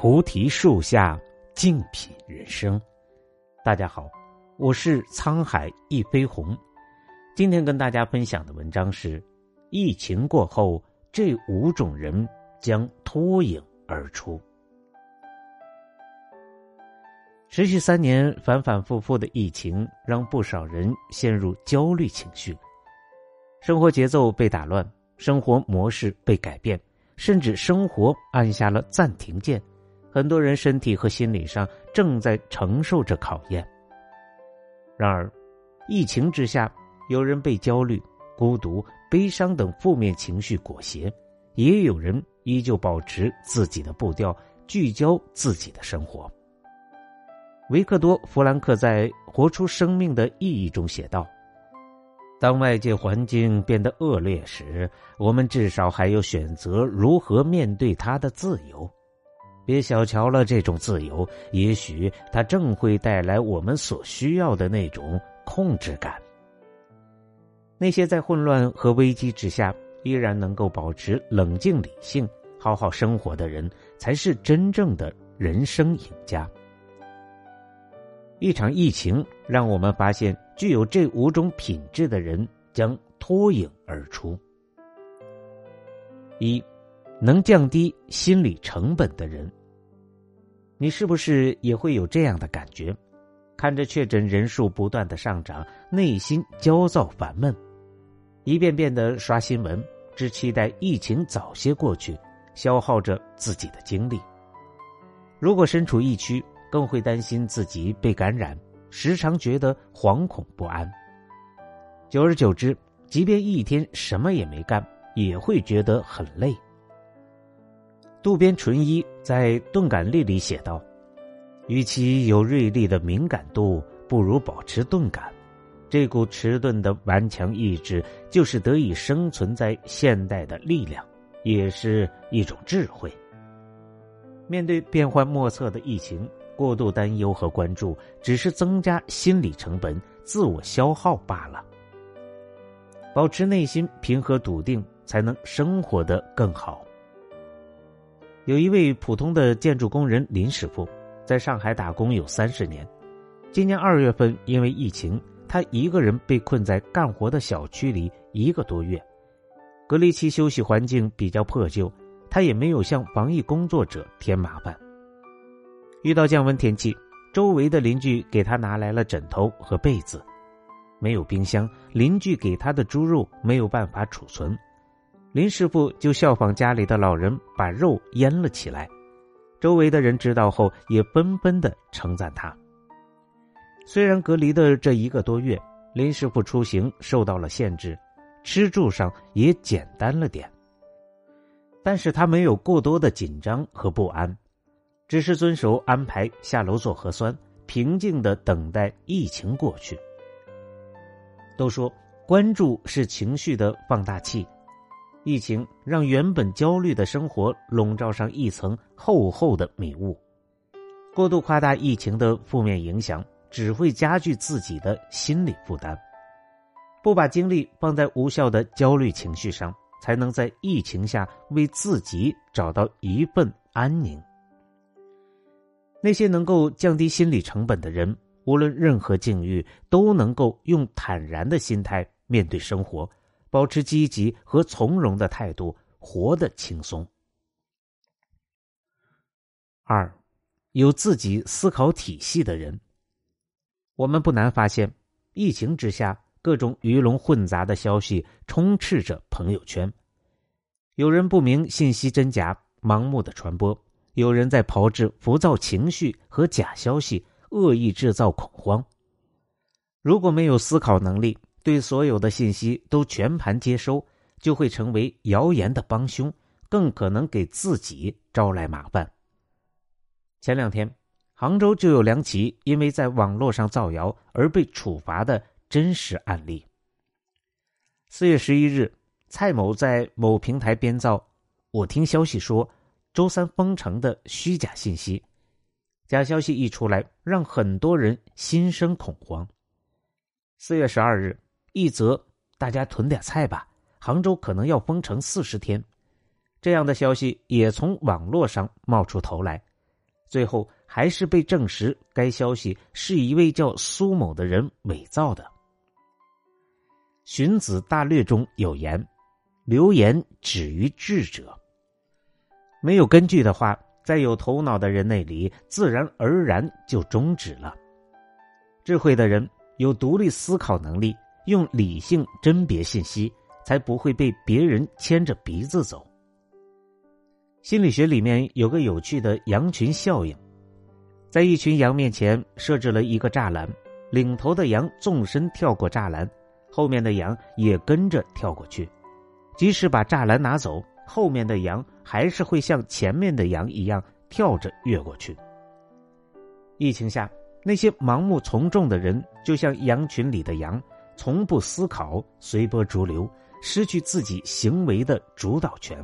菩提树下静品人生。大家好，我是沧海一飞鸿。今天跟大家分享的文章是：疫情过后，这五种人将脱颖而出。持续三年反反复复的疫情，让不少人陷入焦虑情绪，生活节奏被打乱，生活模式被改变，甚至生活按下了暂停键。很多人身体和心理上正在承受着考验。然而，疫情之下，有人被焦虑、孤独、悲伤等负面情绪裹挟，也有人依旧保持自己的步调，聚焦自己的生活。维克多·弗兰克在《活出生命的意义》中写道：“当外界环境变得恶劣时，我们至少还有选择如何面对它的自由。”别小瞧了这种自由，也许它正会带来我们所需要的那种控制感。那些在混乱和危机之下依然能够保持冷静理性、好好生活的人，才是真正的人生赢家。一场疫情让我们发现，具有这五种品质的人将脱颖而出。一。能降低心理成本的人，你是不是也会有这样的感觉？看着确诊人数不断的上涨，内心焦躁烦闷，一遍遍的刷新闻，只期待疫情早些过去，消耗着自己的精力。如果身处疫区，更会担心自己被感染，时常觉得惶恐不安。久而久之，即便一天什么也没干，也会觉得很累。渡边淳一在《钝感力》里写道：“与其有锐利的敏感度，不如保持钝感。这股迟钝的顽强意志，就是得以生存在现代的力量，也是一种智慧。面对变幻莫测的疫情，过度担忧和关注，只是增加心理成本、自我消耗罢了。保持内心平和笃定，才能生活得更好。”有一位普通的建筑工人林师傅，在上海打工有三十年。今年二月份，因为疫情，他一个人被困在干活的小区里一个多月。隔离期休息环境比较破旧，他也没有向防疫工作者添麻烦。遇到降温天气，周围的邻居给他拿来了枕头和被子。没有冰箱，邻居给他的猪肉没有办法储存。林师傅就效仿家里的老人，把肉腌了起来。周围的人知道后，也纷纷的称赞他。虽然隔离的这一个多月，林师傅出行受到了限制，吃住上也简单了点，但是他没有过多的紧张和不安，只是遵守安排下楼做核酸，平静的等待疫情过去。都说关注是情绪的放大器。疫情让原本焦虑的生活笼罩上一层厚厚的迷雾，过度夸大疫情的负面影响，只会加剧自己的心理负担。不把精力放在无效的焦虑情绪上，才能在疫情下为自己找到一份安宁。那些能够降低心理成本的人，无论任何境遇，都能够用坦然的心态面对生活。保持积极和从容的态度，活得轻松。二，有自己思考体系的人。我们不难发现，疫情之下，各种鱼龙混杂的消息充斥着朋友圈。有人不明信息真假，盲目的传播；有人在炮制浮躁情绪和假消息，恶意制造恐慌。如果没有思考能力，对所有的信息都全盘接收，就会成为谣言的帮凶，更可能给自己招来麻烦。前两天，杭州就有两起因为在网络上造谣而被处罚的真实案例。四月十一日，蔡某在某平台编造“我听消息说周三封城”的虚假信息，假消息一出来，让很多人心生恐慌。四月十二日。一则，大家囤点菜吧，杭州可能要封城四十天。这样的消息也从网络上冒出头来，最后还是被证实该消息是一位叫苏某的人伪造的。《荀子·大略》中有言：“流言止于智者。”没有根据的话，在有头脑的人那里，自然而然就终止了。智慧的人有独立思考能力，用理性甄别信息，才不会被别人牵着鼻子走。心理学里面有个有趣的羊群效应，在一群羊面前设置了一个栅栏，领头的羊纵身跳过栅栏，后面的羊也跟着跳过去，即使把栅栏拿走。后面的羊还是会像前面的羊一样跳着越过去。疫情下，那些盲目从众的人就像羊群里的羊，从不思考，随波逐流，失去自己行为的主导权。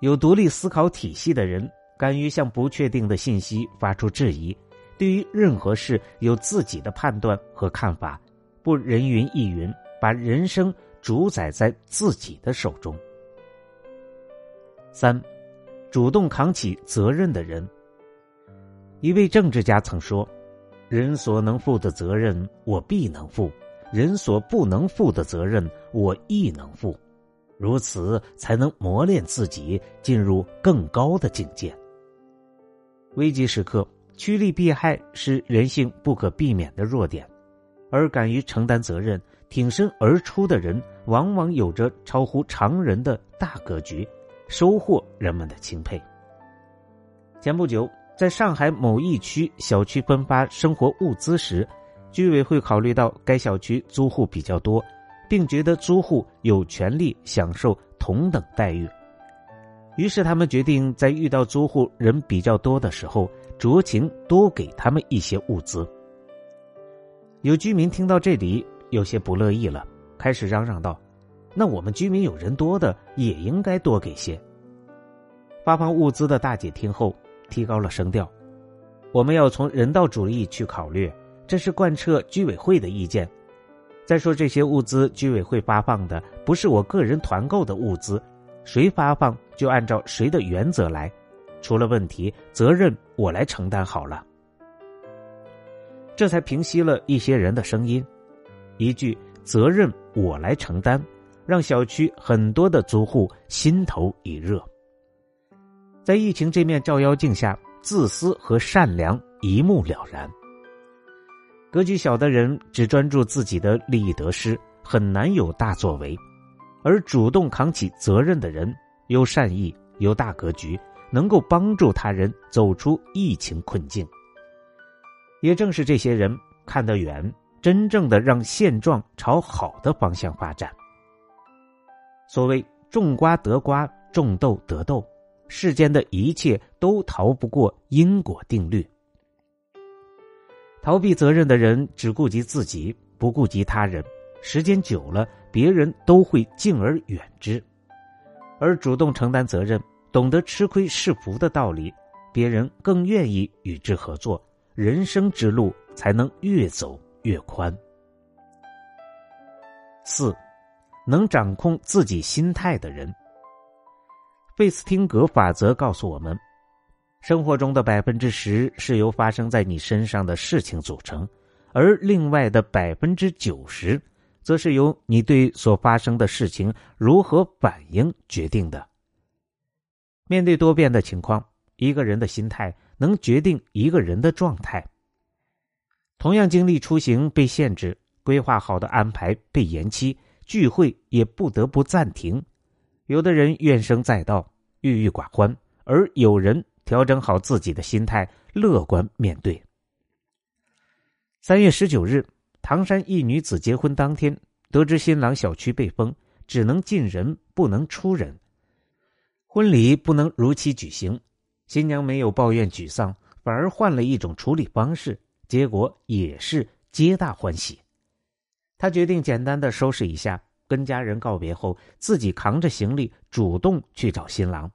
有独立思考体系的人，敢于向不确定的信息发出质疑，对于任何事有自己的判断和看法，不人云亦云，把人生主宰在自己的手中。三，主动扛起责任的人。一位政治家曾说：“人所能负的责任，我必能负；人所不能负的责任，我亦能负。如此，才能磨练自己，进入更高的境界。”危急时刻，趋利避害是人性不可避免的弱点，而敢于承担责任、挺身而出的人，往往有着超乎常人的大格局。收获人们的钦佩。前不久，在上海某一区小区分发生活物资时，居委会考虑到该小区租户比较多，并觉得租户有权利享受同等待遇，于是他们决定在遇到租户人比较多的时候，酌情多给他们一些物资。有居民听到这里有些不乐意了，开始嚷嚷道。那我们居民有人多的，也应该多给些。发放物资的大姐听后提高了声调：“我们要从人道主义去考虑，这是贯彻居委会的意见。再说这些物资，居委会发放的不是我个人团购的物资，谁发放就按照谁的原则来，出了问题责任我来承担好了。”这才平息了一些人的声音。一句“责任我来承担”。让小区很多的租户心头一热。在疫情这面照妖镜下，自私和善良一目了然。格局小的人只专注自己的利益得失，很难有大作为；而主动扛起责任的人，有善意，有大格局，能够帮助他人走出疫情困境。也正是这些人看得远，真正的让现状朝好的方向发展。所谓种瓜得瓜，种豆得豆，世间的一切都逃不过因果定律。逃避责任的人只顾及自己，不顾及他人，时间久了，别人都会敬而远之；而主动承担责任，懂得吃亏是福的道理，别人更愿意与之合作，人生之路才能越走越宽。四。能掌控自己心态的人，费斯汀格法则告诉我们：生活中的百分之十是由发生在你身上的事情组成，而另外的百分之九十，则是由你对所发生的事情如何反应决定的。面对多变的情况，一个人的心态能决定一个人的状态。同样经历出行被限制，规划好的安排被延期。聚会也不得不暂停，有的人怨声载道、郁郁寡欢，而有人调整好自己的心态，乐观面对。三月十九日，唐山一女子结婚当天，得知新郎小区被封，只能进人不能出人，婚礼不能如期举行。新娘没有抱怨沮丧，反而换了一种处理方式，结果也是皆大欢喜。他决定简单的收拾一下，跟家人告别后，自己扛着行李主动去找新郎。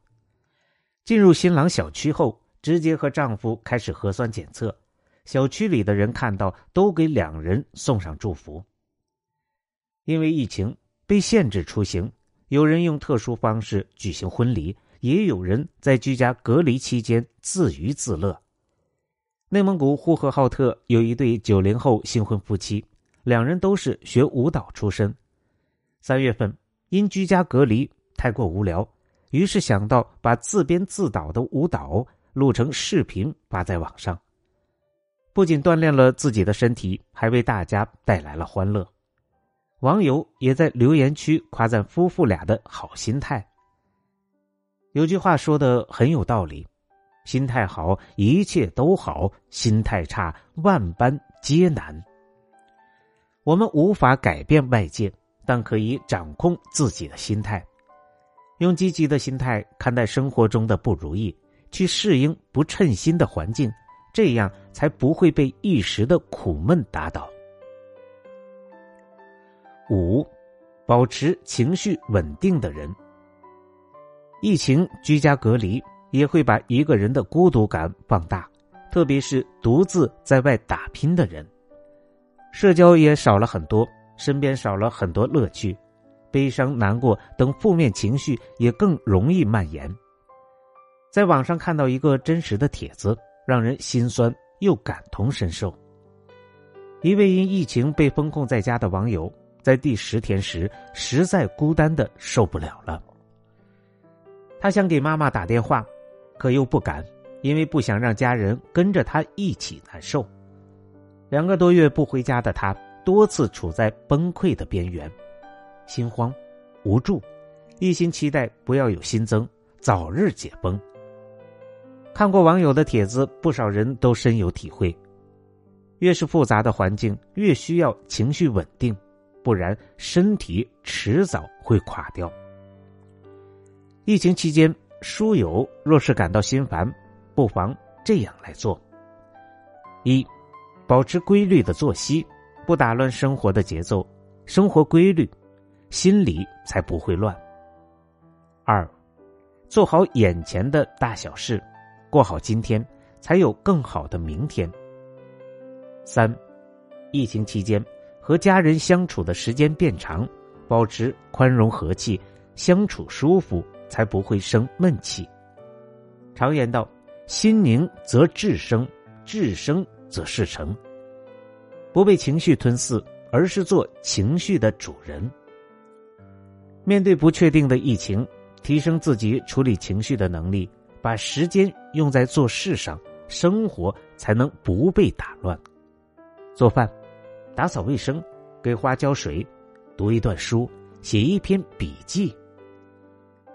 进入新郎小区后，直接和丈夫开始核酸检测。小区里的人看到，都给两人送上祝福。因为疫情被限制出行，有人用特殊方式举行婚礼，也有人在居家隔离期间自娱自乐。内蒙古呼和浩特有一对九零后新婚夫妻，两人都是学舞蹈出身。三月份因居家隔离太过无聊，于是想到把自编自导的舞蹈录成视频发在网上。不仅锻炼了自己的身体，还为大家带来了欢乐。网友也在留言区夸赞夫妇俩的好心态。有句话说的很有道理：心态好，一切都好；心态差，万般皆难。我们无法改变外界，但可以掌控自己的心态。用积极的心态看待生活中的不如意，去适应不称心的环境。这样才不会被一时的苦闷打倒。五，保持情绪稳定的人。疫情居家隔离也会把一个人的孤独感放大，特别是独自在外打拼的人，社交也少了很多，身边少了很多乐趣，悲伤、难过等负面情绪也更容易蔓延。在网上看到一个真实的帖子。让人心酸又感同身受。一位因疫情被封控在家的网友，在第十天时实在孤单的受不了了。他想给妈妈打电话，可又不敢，因为不想让家人跟着他一起难受。两个多月不回家的他，多次处在崩溃的边缘，心慌、无助，一心期待不要有新增，早日解封。看过网友的帖子，不少人都深有体会。越是复杂的环境，越需要情绪稳定，不然身体迟早会垮掉。疫情期间，书友若是感到心烦，不妨这样来做：一、保持规律的作息，不打乱生活的节奏，生活规律，心里才不会乱；二、做好眼前的大小事。过好今天，才有更好的明天。三，疫情期间和家人相处的时间变长，保持宽容和气，相处舒服，才不会生闷气。常言道：“心宁则志生，志生则事成。”不被情绪吞噬，而是做情绪的主人。面对不确定的疫情，提升自己处理情绪的能力。把时间用在做事上，生活才能不被打乱。做饭、打扫卫生、给花浇水、读一段书、写一篇笔记，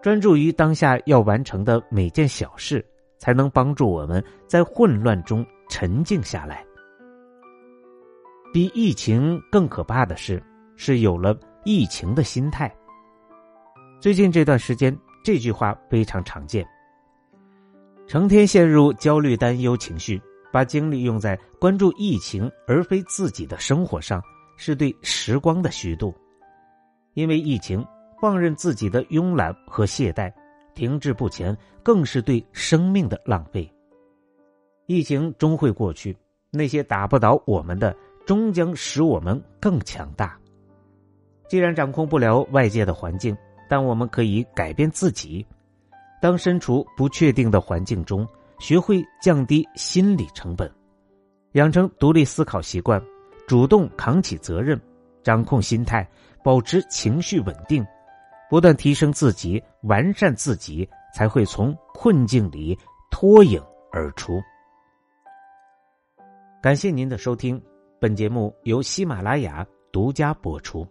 专注于当下要完成的每件小事，才能帮助我们在混乱中沉静下来。比疫情更可怕的是，是有了疫情的心态。最近这段时间，这句话非常常见。成天陷入焦虑、担忧情绪，把精力用在关注疫情而非自己的生活上，是对时光的虚度。因为疫情，放任自己的慵懒和懈怠，停滞不前，更是对生命的浪费。疫情终会过去，那些打不倒我们的，终将使我们更强大。既然掌控不了外界的环境，但我们可以改变自己。当身处不确定的环境中，学会降低心理成本，养成独立思考习惯，主动扛起责任，掌控心态，保持情绪稳定，不断提升自己，完善自己，才会从困境里脱颖而出。感谢您的收听，本节目由喜马拉雅独家播出。